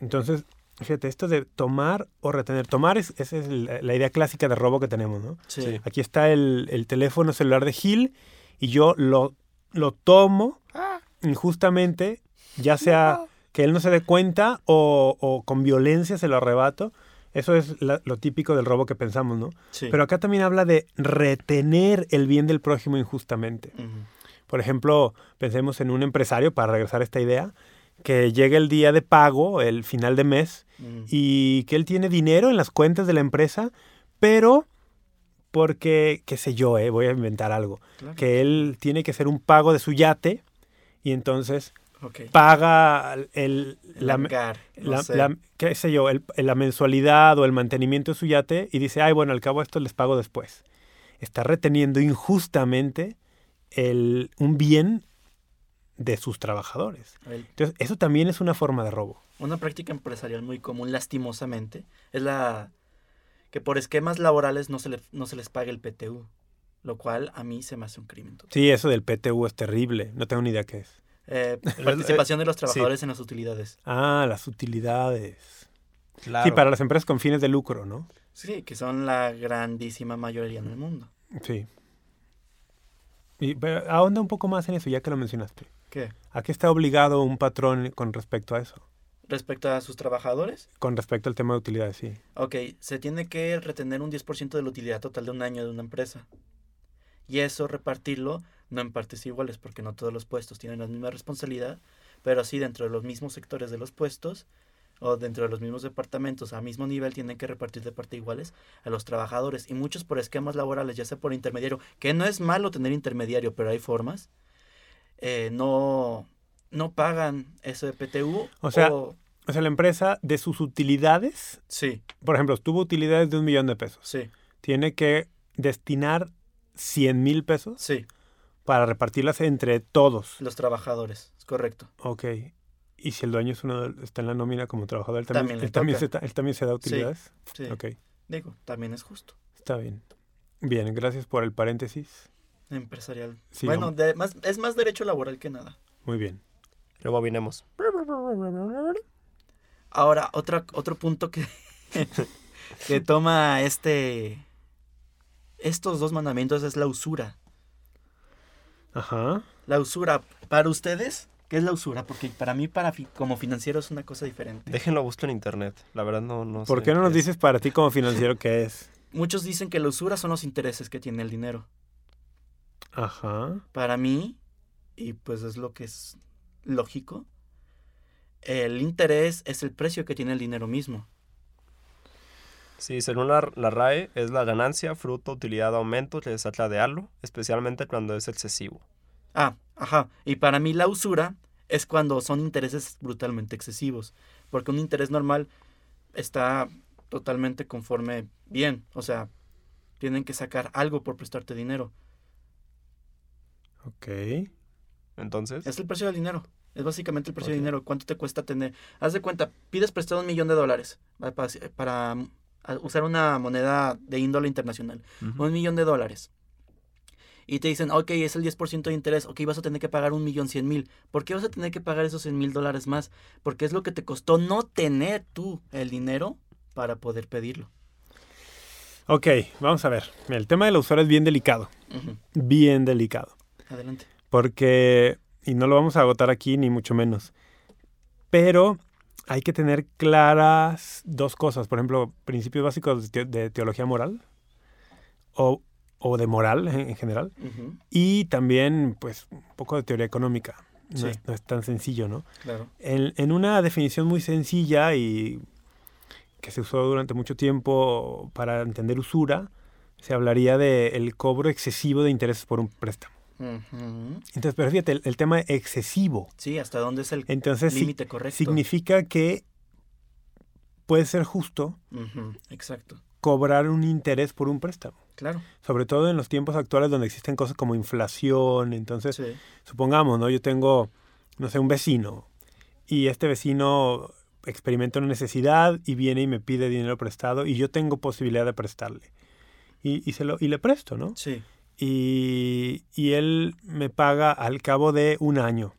Entonces, fíjate, esto de tomar o retener. Tomar es, esa es la, la idea clásica de robo que tenemos, ¿no? Sí. Aquí está el, el teléfono celular de Gil y yo lo, lo tomo injustamente, ya sea que él no se dé cuenta o, o con violencia se lo arrebato. Eso es la- lo típico del robo que pensamos, ¿no? Sí. Pero acá también habla de retener el bien del prójimo injustamente. Ujú. Por ejemplo, pensemos en un empresario, para regresar a esta idea, que llega el día de pago, el final de mes, Ujú. y que él tiene dinero en las cuentas de la empresa, pero porque, qué sé yo, eh, voy a inventar algo, Claro. que él tiene que hacer un pago de su yate y entonces paga el, El la, hangar, no la- sé. la- qué sé yo, el- la mensualidad o el mantenimiento de su yate y dice, ay, bueno, al cabo esto les pago después. Está reteniendo injustamente el, un bien de sus trabajadores. Entonces, eso también es una forma de robo. Una práctica empresarial muy común, lastimosamente, es la que por esquemas laborales no se, le- no se les pague el PTU, lo cual a mí se me hace un crimen. total. Sí, eso del PTU es terrible. No tengo ni idea qué es. Eh, participación de los sí. trabajadores en las utilidades. Ah, las utilidades. Claro. Sí, para las empresas con fines de lucro, ¿no? Sí, que son la grandísima mayoría en el mundo. Sí. Y pero ahonda un poco más en eso, ya que lo mencionaste. ¿Qué? ¿A qué está obligado un patrón con respecto a eso? Respecto a sus trabajadores, Con respecto al tema de utilidades, sí. ok, se tiene que retener un 10% de la utilidad total de un año de una empresa. Y eso repartirlo no en partes iguales, porque no todos los puestos tienen la misma responsabilidad, pero sí dentro de los mismos sectores de los puestos o dentro de los mismos departamentos a mismo nivel tienen que repartir de parte iguales a los trabajadores y muchos por esquemas laborales, ya sea por intermediario, que no es malo tener intermediario, pero hay formas, eh, no, no pagan eso de PTU. O sea- O sea, la empresa de sus utilidades, sí, por ejemplo, tuvo utilidades de un millón de pesos. sí, Tiene que destinar 100 mil pesos sí, para repartirlas entre todos. los trabajadores, es correcto. Ok. Y si el dueño es uno de- está en la nómina como trabajador, él también, También él también, se, da- él también se da utilidades. Sí, Ok, digo, también es justo. está bien. Bien, gracias por el paréntesis. Empresarial. Sí, bueno, vamos. de- más, es más derecho laboral que nada. Muy bien. Rebobinemos. Ahora, otra, otro punto que, que toma este estos dos mandamientos es la usura. Ajá. La usura, para ustedes, ¿qué es la usura? Porque para mí, para fi- como financiero, es una cosa diferente. Déjenlo busco en internet. La verdad no, no ¿Por sé qué no nos es. dices para ti como financiero qué es? Muchos dicen que la usura son los intereses que tiene el dinero. Ajá. Para mí, y pues es lo que es lógico, el interés es el precio que tiene el dinero mismo. Sí, según la, la RAE, es la ganancia, fruto, utilidad aumento que se de algo, especialmente cuando es excesivo. Ah, ajá. Y para mí la usura es cuando son intereses brutalmente excesivos. Porque un interés normal está totalmente conforme bien. O sea, tienen que sacar algo por prestarte dinero. Ok. Entonces, Es el precio del dinero. Es básicamente el precio del dinero. ¿Cuánto te cuesta tener? Haz de cuenta, pides prestado un millón de dólares pa- para, mm, a- usar una moneda de índole internacional. un millón de dólares. Y te dicen, ok, es el 10% de interés, ok, vas a tener que pagar un millón cien mil. ¿Por qué vas a tener que pagar esos cien mil dólares más? Porque es lo que te costó no tener tú el dinero para poder pedirlo. Ok, vamos a ver. Mira, el tema de la usura es bien delicado. Bien delicado. Adelante. Porque, y no lo vamos a agotar aquí ni mucho menos, pero hay que tener claras dos cosas. Por ejemplo, principios básicos de teología moral o, o de moral en, en general. Y también, pues, un poco de teoría económica. No, Sí. es, no es tan sencillo, ¿no? Claro. En, en una definición muy sencilla y que se usó durante mucho tiempo para entender usura, se hablaría de el cobro excesivo de intereses por un préstamo. Entonces, pero fíjate, el, el tema excesivo. Sí, hasta dónde es el límite correcto. significa que puede ser justo Exacto. cobrar un interés por un préstamo. Claro. Sobre todo en los tiempos actuales donde existen cosas como inflación. Entonces, Sí. supongamos, ¿no? Yo tengo, no sé, un vecino y este vecino experimenta una necesidad y viene y me pide dinero prestado y yo tengo posibilidad de prestarle. Y, y, se lo, y le presto, ¿no? Sí. Y, y él me paga al cabo de un año.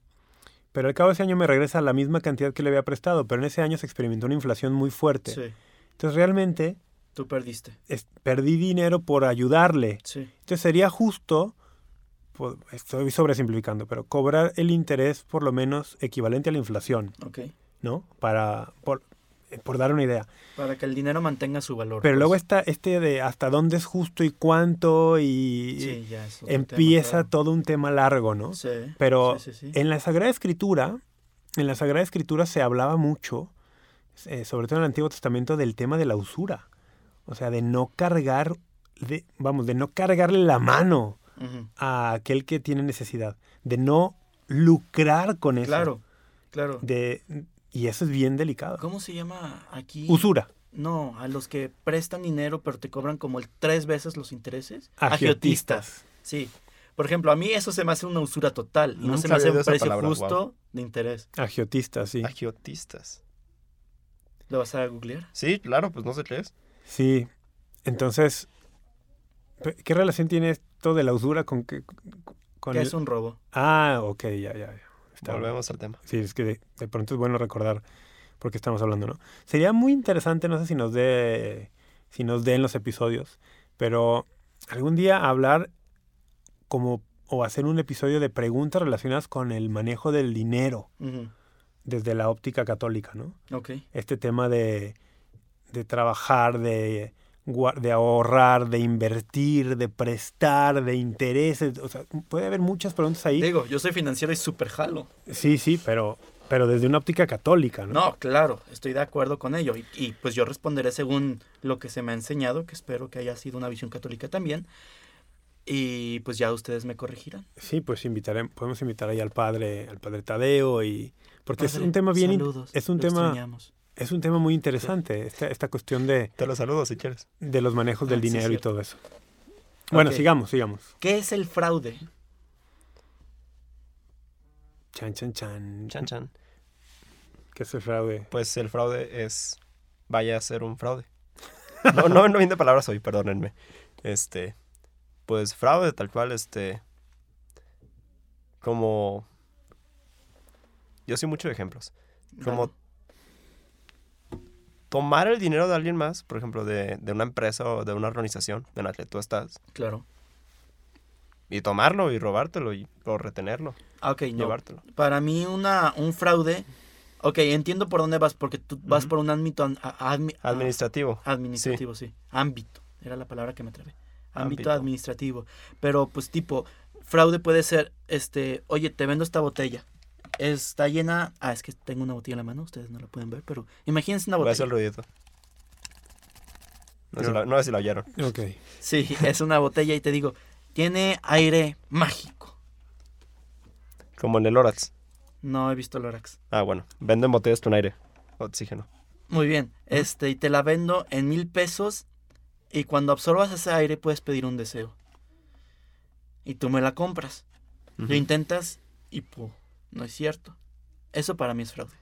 Pero al cabo de ese año me regresa la misma cantidad que le había prestado, pero en ese año se experimentó una inflación muy fuerte. Sí. Entonces realmente Tú perdiste. es- perdí dinero por ayudarle. Sí. Entonces sería justo, po- estoy sobresimplificando, pero cobrar el interés por lo menos equivalente a la inflación, Ok. ¿no? Para, por, eh, por dar una idea. Para que el dinero mantenga su valor. Pero pues. luego está este de hasta dónde es justo y cuánto y Sí, ya tema, empieza claro. todo un tema largo, ¿no? Sí. Pero sí, sí, sí. en la Sagrada Escritura, en la Sagrada Escritura se hablaba mucho, eh, sobre todo en el Antiguo Testamento, del tema de la usura. O sea, de no cargar, de, vamos, de no cargarle la mano a aquel que tiene necesidad, de no lucrar con eso. Claro, claro. De, y eso es bien delicado. ¿Cómo se llama aquí? Usura. No, a los que prestan dinero pero te cobran como el tres veces los intereses. Agiotistas. Sí, Por ejemplo, a mí eso se me hace una usura total. Y no se me hace un precio palabra, justo de interés. Agiotistas, sí. Agiotistas. ¿Lo vas a googlear? Sí, claro, pues no sé qué es. Sí. Entonces, ¿qué relación tiene esto de la usura con que con Que el- es un robo. Ah, ok, ya, ya. ya. Está bien. Volvemos al tema. Sí, es que de, de pronto es bueno recordar por qué estamos hablando, ¿no? Sería muy interesante, no sé si nos dé, si nos den los episodios, pero algún día hablar como o hacer un episodio de preguntas relacionadas con el manejo del dinero desde la óptica católica, ¿no? Ok. Este tema de, de trabajar, de, de ahorrar, de invertir, de prestar, de intereses, o sea, puede haber muchas preguntas ahí. Digo, yo soy financiero y súper jalo. Sí, sí, pero, pero desde una óptica católica, ¿no? No, claro, estoy de acuerdo con ello. Y, y, pues yo responderé según lo que se me ha enseñado, que espero que haya sido una visión católica también. Y pues ya ustedes me corregirán. Sí, pues invitaré, podemos invitar ahí al padre, al padre Tadeo y porque es un tema bien, saludos, es un tema, extrañamos. Es un tema muy interesante esta, esta cuestión de, Te lo saludo si quieres. de los manejos del Ah, sí, dinero y todo eso. Bueno, sigamos, sigamos. ¿Qué es el fraude? Chan, chan, chan. Chan, chan. ¿Qué es el fraude? Pues el fraude es. Vaya a ser un fraude. No, no, no de palabras hoy, perdónenme. Este. Pues fraude, tal cual, este. Como. Yo soy mucho de ejemplos. Como tomar el dinero de alguien más, por ejemplo, de, de una empresa o de una organización en la que tú estás, Claro. y tomarlo y robártelo y, o retenerlo, Ah, ok, no. llevártelo. Para mí una, un fraude... Ok, entiendo por dónde vas, porque tú vas por un ámbito admi- Administrativo. administrativo, sí. Ámbito, era la palabra que me atrevé. Ámbito Ámbito. administrativo. Pero pues tipo, fraude puede ser, este, oye, te vendo esta botella. Está llena... Ah, es que tengo una botella en la mano, ustedes no la pueden ver, pero imagínense una Voy a hacer botella. el ruidito. No sé, si la- no sé si la oyeron. Ok. Sí, es una botella y te digo, tiene aire mágico. Como en el Lorax. No he visto Lorax. Ah, bueno. Venden botellas con aire. Oxígeno. Muy bien, este, y te la vendo en mil pesos y cuando absorbas ese aire puedes pedir un deseo. Y tú me la compras. Ujú. Lo intentas y ¡pum! No es cierto. Eso para mí es fraude.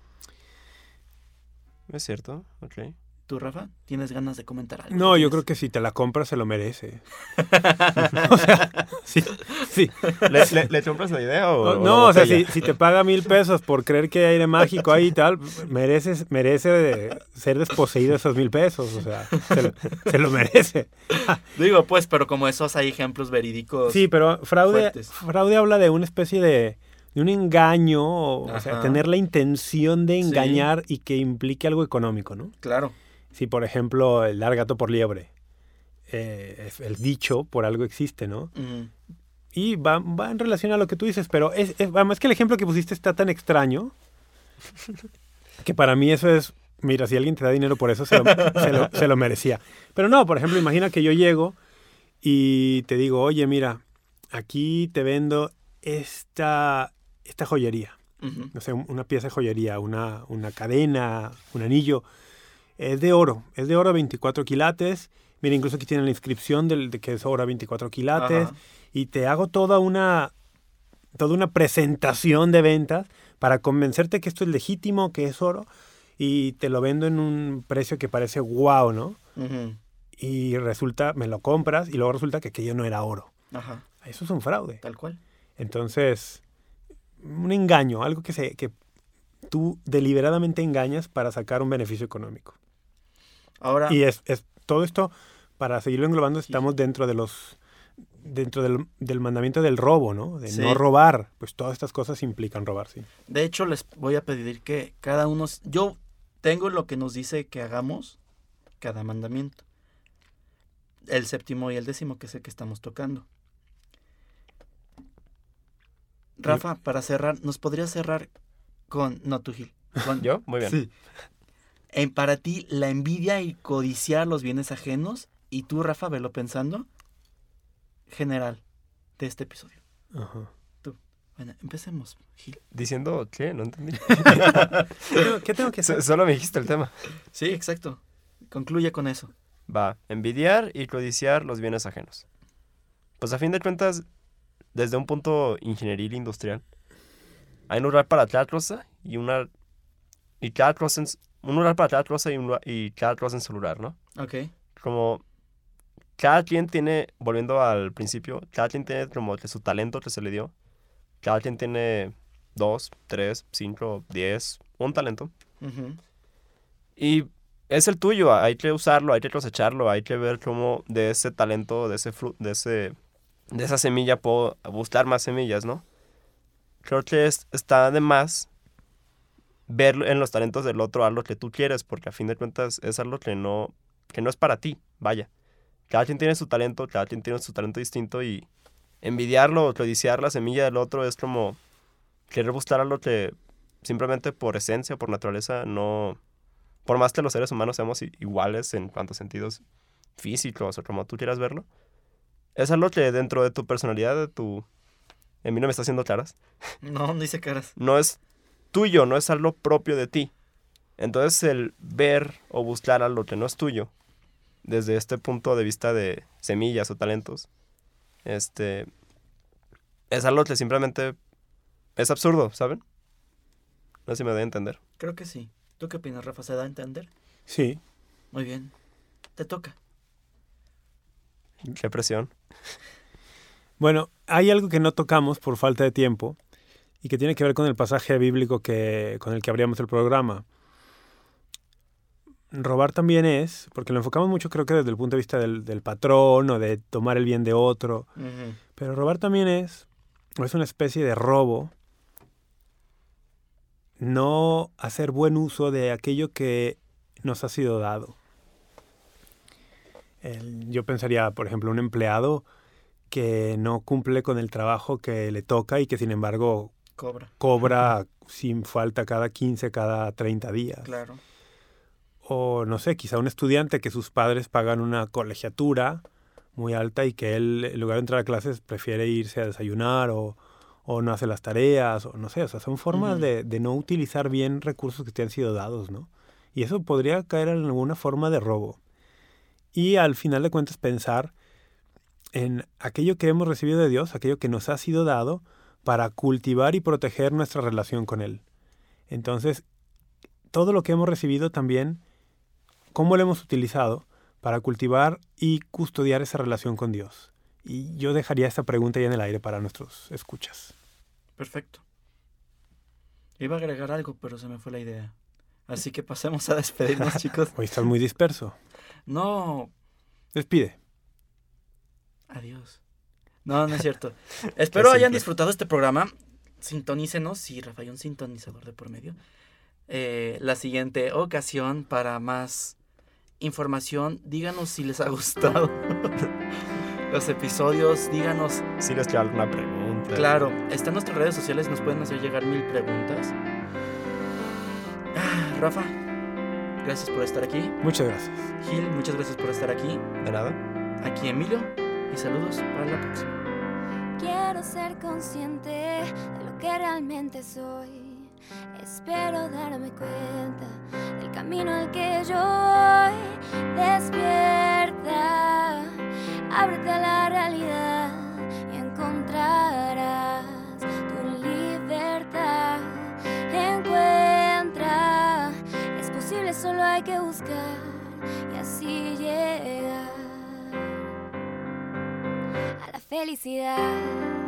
Es cierto, ok. ¿Tú, Rafa? ¿Tienes ganas de comentar algo? No, yo ¿Tienes- creo que si te la compras se lo merece. o sea, sí, sí. ¿Le, le, le compras la idea o.? No, la o sea, si, si te paga mil pesos por creer que hay aire mágico ahí y tal, mereces, merece de ser desposeído de esos mil pesos. O sea, se lo, se lo merece. Digo, pues, pero como esos hay ejemplos verídicos. Sí, pero fraude, fuertes. fraude habla de una especie de, de un engaño, o, o sea, tener la intención de Sí. engañar y que implique algo económico, ¿no? Claro. Si, por ejemplo, el dar gato por liebre, eh, el dicho por algo existe, ¿no? Y va, va en relación a lo que tú dices, pero es, es, además que el ejemplo que pusiste está tan extraño que para mí eso es, mira, si alguien te da dinero por eso, se lo, se lo- se lo merecía. Pero no, por ejemplo, imagina que yo llego y te digo, oye, mira, aquí te vendo esta, esta joyería, no sé, un- una pieza de joyería, una, una cadena, un anillo. Es de oro, es de oro 24 quilates. Mira, incluso aquí tiene la inscripción del, de que es oro 24 quilates Ajá. y te hago toda una toda una presentación de ventas para convencerte que esto es legítimo, que es oro y te lo vendo en un precio que parece guau, ¿no? Ujú. Y resulta, me lo compras y luego resulta que aquello no era oro. Ajá. Eso es un fraude. Tal cual. Entonces, un engaño, algo que se que tú deliberadamente engañas para sacar un beneficio económico. Ahora, Y es, es todo esto, para seguirlo englobando, estamos dentro de los dentro del, del mandamiento del robo, ¿no? De Sí. no robar. Pues todas estas cosas implican robar, sí. de hecho, les voy a pedir que cada uno. Yo tengo lo que nos dice que hagamos cada mandamiento. El séptimo y el décimo, que es el que estamos tocando. Rafa, para cerrar, ¿nos podrías cerrar con. No, tú, Gil. Con, ¿Yo? Muy bien. Sí. En, para ti, la envidia y codiciar los bienes ajenos. Y tú, Rafa, velo pensando. General de este episodio. Ajá. Bueno, empecemos, Gil. ¿Diciendo qué? No entendí. ¿Qué tengo, qué tengo que hacer? So- Solo me dijiste el tema. Sí, exacto. Concluye con eso. Va, envidiar y codiciar los bienes ajenos. Pues a fin de cuentas, desde un punto ingenieril industrial, hay un lugar para cosa y una y en, un lugar para cosa y, un, y cada cosa en su lugar, ¿no? Ok. Como cada quien tiene, volviendo al principio, cada quien tiene como que su talento que se le dio. Cada quien tiene dos, tres, cinco, diez, un talento. Y es el tuyo, hay que usarlo, hay que cosecharlo, hay que ver cómo de ese talento, de ese de ese de esa semilla puedo buscar más semillas, ¿no? Creo que es- está de más ver en los talentos del otro algo que tú quieres, porque a fin de cuentas es algo que no que no es para ti, vaya. Cada quien tiene su talento, cada quien tiene su talento distinto y envidiarlo o codiciar la semilla del otro es como querer buscar algo que simplemente por esencia, por naturaleza, no, por más que los seres humanos seamos iguales en cuantos sentidos físicos o como tú quieras verlo, es algo que dentro de tu personalidad, de tu... En mí no me está haciendo claras. No, no hice caras. No es tuyo, no es algo propio de ti. Entonces el ver o buscar algo que no es tuyo, desde este punto de vista de semillas o talentos, este, es algo que simplemente es absurdo, ¿saben? No sé si me doy a entender. Creo que sí. ¿Tú qué opinas, Rafa? ¿Se da a entender? Sí. Muy bien. Te toca. Qué presión. Bueno, hay algo que no tocamos por falta de tiempo y que tiene que ver con el pasaje bíblico que, con el que abríamos el programa. Robar también es, porque lo enfocamos mucho creo que desde el punto de vista del, del patrón o de tomar el bien de otro, pero robar también es, o es una especie de robo, no hacer buen uso de aquello que nos ha sido dado. El- yo pensaría, por ejemplo, un empleado que no cumple con el trabajo que le toca y que sin embargo Cobra. cobra sin falta cada 15, cada 30 días. Claro. O no sé, quizá un estudiante que sus padres pagan una colegiatura muy alta y que él, en lugar de entrar a clases, prefiere irse a desayunar o, o no hace las tareas, o no sé, o sea, son formas de, de no utilizar bien recursos que te han sido dados, ¿no? Y eso podría caer en alguna forma de robo. Y al final de cuentas pensar en aquello que hemos recibido de Dios, aquello que nos ha sido dado, para cultivar y proteger nuestra relación con Él. Entonces, todo lo que hemos recibido también, ¿cómo lo hemos utilizado para cultivar y custodiar esa relación con Dios? Y yo dejaría esta pregunta ya en el aire para nuestros escuchas. Perfecto. Iba a agregar algo, pero se me fue la idea. Así que pasemos a despedirnos, chicos. Hoy estás muy disperso. No, Despide. Adiós. No, no es cierto. Espero hayan disfrutado este programa. Sintonícenos, si Rafa, hay un sintonizador de por medio. Eh, la siguiente ocasión para más información, díganos si les ha gustado los episodios, díganos. Si les queda alguna pregunta. Claro, está en nuestras redes sociales, nos pueden hacer llegar mil preguntas. Ah, Rafa, gracias por estar aquí. Muchas gracias. Gil, muchas gracias por estar aquí. De nada. Aquí Emilio y saludos para la próxima. Quiero ser consciente de lo que realmente soy. Espero darme cuenta del camino al que yo voy. Despierta, ábrete a la realidad y encontrarás solo hay que buscar y así llegar a la felicidad.